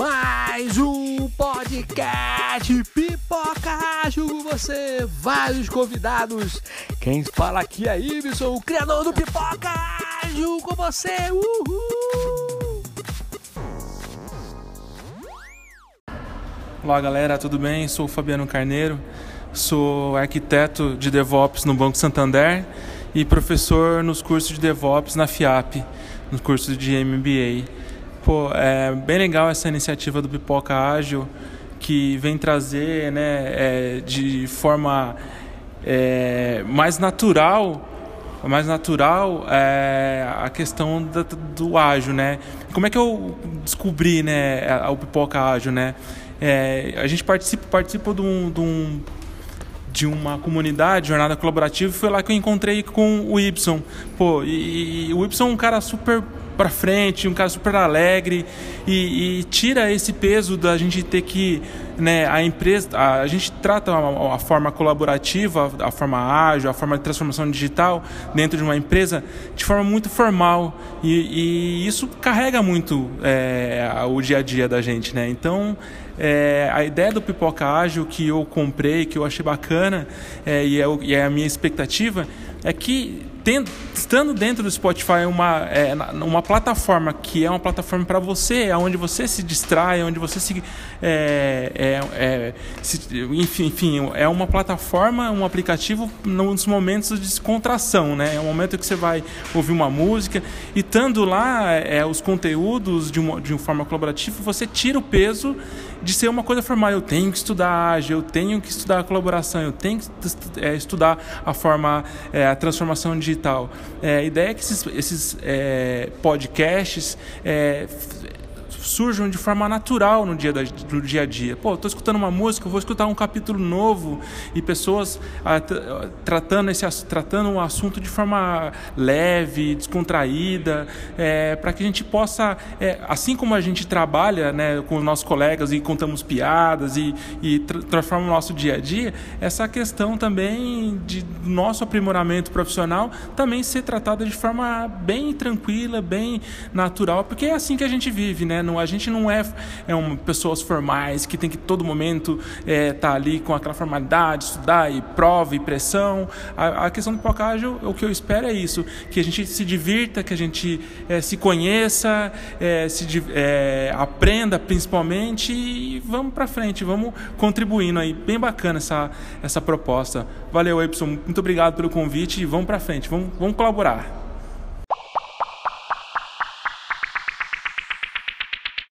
Mais um podcast Pipoca com você, vários convidados. Quem fala aqui é Ibson, o criador do Pipoca com você. Uhul! Olá galera, tudo bem? Sou o Fabiano Carneiro, sou arquiteto de DevOps no Banco Santander e professor nos cursos de DevOps na FIAP, no curso de MBA. Pô, é bem legal essa iniciativa do Pipoca Ágil que vem trazer né, é, de forma é, mais natural mais natural é a questão do, do ágil, né? Como é que eu descobri, né, o pipoca ágil, né? É, a gente participa, participa de um, de um de uma comunidade, jornada colaborativa, e foi lá que eu encontrei com o Y. Pô, e, e o Y é um cara super para frente, um cara super alegre e, e, tira esse peso da gente ter que, né, a empresa, a, a gente trata a, a, forma colaborativa, a forma ágil, a forma de transformação digital dentro de uma empresa de forma muito formal e, e isso carrega muito é, o dia a dia da gente, né? Então é, a ideia do Pipoca Ágil que eu comprei, que eu achei bacana é, e, é, e é a minha expectativa é que estando dentro do Spotify uma, é, uma plataforma que é uma plataforma para você, onde você se distrai, onde você se, é, é, é, se, enfim, enfim, é uma plataforma, um aplicativo nos momentos de descontração, né? É um momento que você vai ouvir uma música e estando lá é, os conteúdos de uma, de uma forma colaborativa, você tira o peso de ser uma coisa formal. Eu tenho que estudar ágil, eu tenho que estudar a colaboração, eu tenho que é, estudar a forma, é, a transformação digital. É, a ideia é que esses, esses é, podcasts é, surjam de forma natural no dia, da, no dia a dia. Pô, estou escutando uma música, vou escutar um capítulo novo e pessoas ah, tratando, esse, tratando um assunto de forma leve, descontraída, é, para que a gente possa, é, assim como a gente trabalha né, com os nossos colegas e contamos piadas e, e tra transforma o nosso dia a dia, essa questão também de nosso aprimoramento profissional também ser tratada de forma bem tranquila, bem natural, porque é assim que a gente vive, né? Não, a gente não é, é um, pessoas formais que tem que todo momento estar é, tá ali com aquela formalidade, estudar e prova e pressão. A, a questão do Pocágio, o que eu espero é isso, que a gente se divirta, que a gente é, se conheça, é, se, é, aprenda principalmente e vamos para frente, vamos contribuindo aí. Bem bacana essa, essa proposta. Valeu, Epson. Muito obrigado pelo convite e vamos para frente, vamos, vamos colaborar.